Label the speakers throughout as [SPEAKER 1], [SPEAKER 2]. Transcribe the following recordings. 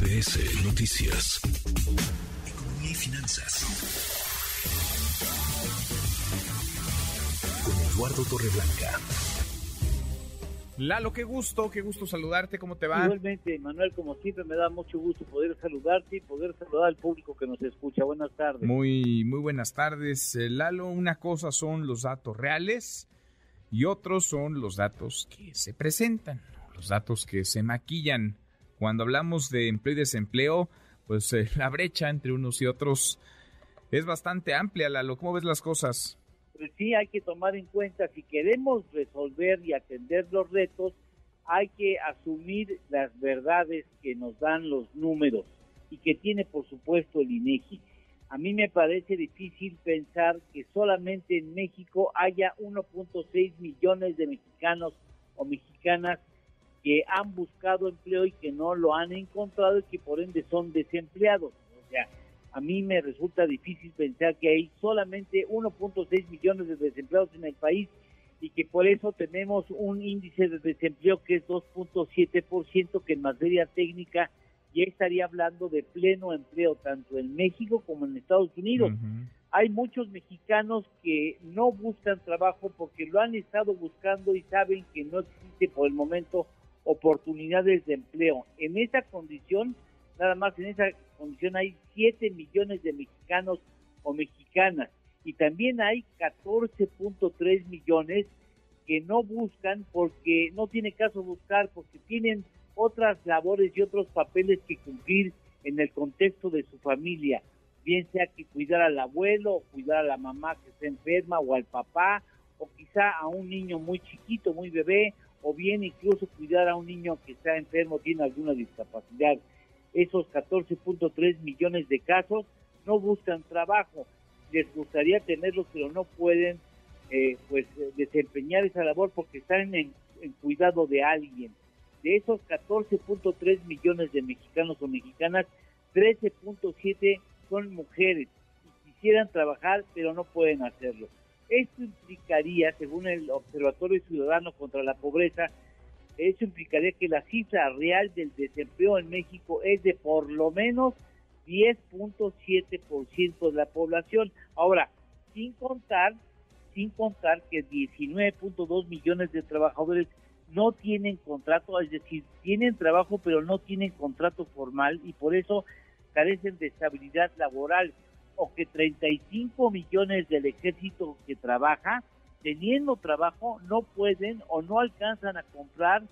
[SPEAKER 1] MBS Noticias. Economía y finanzas. Con Eduardo Torreblanca.
[SPEAKER 2] Lalo, qué gusto, qué gusto saludarte, ¿cómo te va?
[SPEAKER 3] Igualmente, Manuel, como siempre me da mucho gusto poder saludarte y poder saludar al público que nos escucha. Buenas tardes.
[SPEAKER 2] Muy, muy buenas tardes. Eh, Lalo, una cosa son los datos reales y otros son los datos que se presentan, los datos que se maquillan. Cuando hablamos de empleo y desempleo, pues eh, la brecha entre unos y otros es bastante amplia, Lalo. ¿Cómo ves las cosas?
[SPEAKER 3] Pues sí, hay que tomar en cuenta, si queremos resolver y atender los retos, hay que asumir las verdades que nos dan los números y que tiene, por supuesto, el INEGI. A mí me parece difícil pensar que solamente en México haya 1.6 millones de mexicanos o mexicanas que han buscado empleo y que no lo han encontrado y que por ende son desempleados. O sea, a mí me resulta difícil pensar que hay solamente 1.6 millones de desempleados en el país y que por eso tenemos un índice de desempleo que es 2.7%, que en materia técnica ya estaría hablando de pleno empleo tanto en México como en Estados Unidos. Hay muchos mexicanos que no buscan trabajo porque lo han estado buscando y saben que no existe por el momento oportunidades de empleo. En esa condición, nada más en esa condición hay 7 millones de mexicanos o mexicanas y también hay 14.3 millones que no buscan porque no tiene caso buscar, porque tienen otras labores y otros papeles que cumplir en el contexto de su familia, bien sea que cuidar al abuelo, cuidar a la mamá que está enferma, o al papá, o quizá a un niño muy chiquito, muy bebé, o bien incluso cuidar a un niño que está enfermo, tiene alguna discapacidad. Esos 14.3 millones de casos no buscan trabajo, les gustaría tenerlos, pero no pueden eh, pues desempeñar esa labor porque están en, en cuidado de alguien. De esos 14.3 millones de mexicanos o mexicanas, 13.7 son mujeres y quisieran trabajar, pero no pueden hacerlo. Esto implicaría, según el Observatorio Ciudadano contra la Pobreza, eso implicaría que la cifra real del desempleo en México es de por lo menos 10.7% de la población. Ahora, sin contar, sin contar que 19.2 millones de trabajadores no tienen contrato, es decir, tienen trabajo pero no tienen contrato formal y por eso carecen de estabilidad laboral o que 35 millones del ejército que trabaja, teniendo trabajo, no pueden o no alcanzan a comprar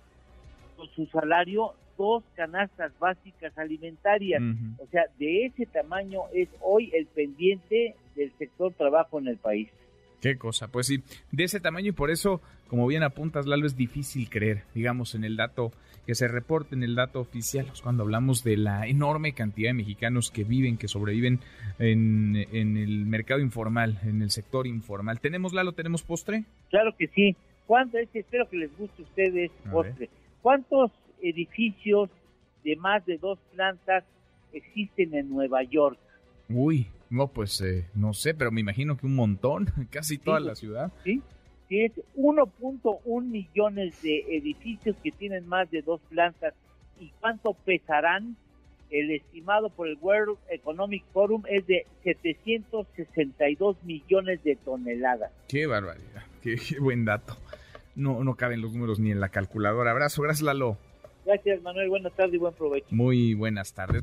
[SPEAKER 3] con su salario dos canastas básicas alimentarias. O sea, de ese tamaño es hoy el pendiente del sector trabajo en el país.
[SPEAKER 2] Qué cosa, pues sí, de ese tamaño y por eso, como bien apuntas, Lalo, es difícil creer, digamos, en el dato que se reporte, en el dato oficial, cuando hablamos de la enorme cantidad de mexicanos que viven, que sobreviven en, en el mercado informal, en el sector informal. ¿Tenemos, Lalo, tenemos postre?
[SPEAKER 3] Claro que sí. ¿Cuánto es? Espero que les guste a ustedes postre. ¿Cuántos edificios de más de dos plantas existen en Nueva York?
[SPEAKER 2] Uy, no, pues eh, no sé, pero me imagino que un montón, casi toda la ciudad.
[SPEAKER 3] Sí, sí es 1.1 millones de edificios que tienen más de dos plantas. ¿Y cuánto pesarán? El estimado por el World Economic Forum es de 762 millones de toneladas.
[SPEAKER 2] Qué barbaridad, qué, qué buen dato. No, no caben los números ni en la calculadora. Abrazo, gracias Lalo.
[SPEAKER 3] Gracias Manuel, buenas tardes y buen provecho.
[SPEAKER 2] Muy buenas tardes.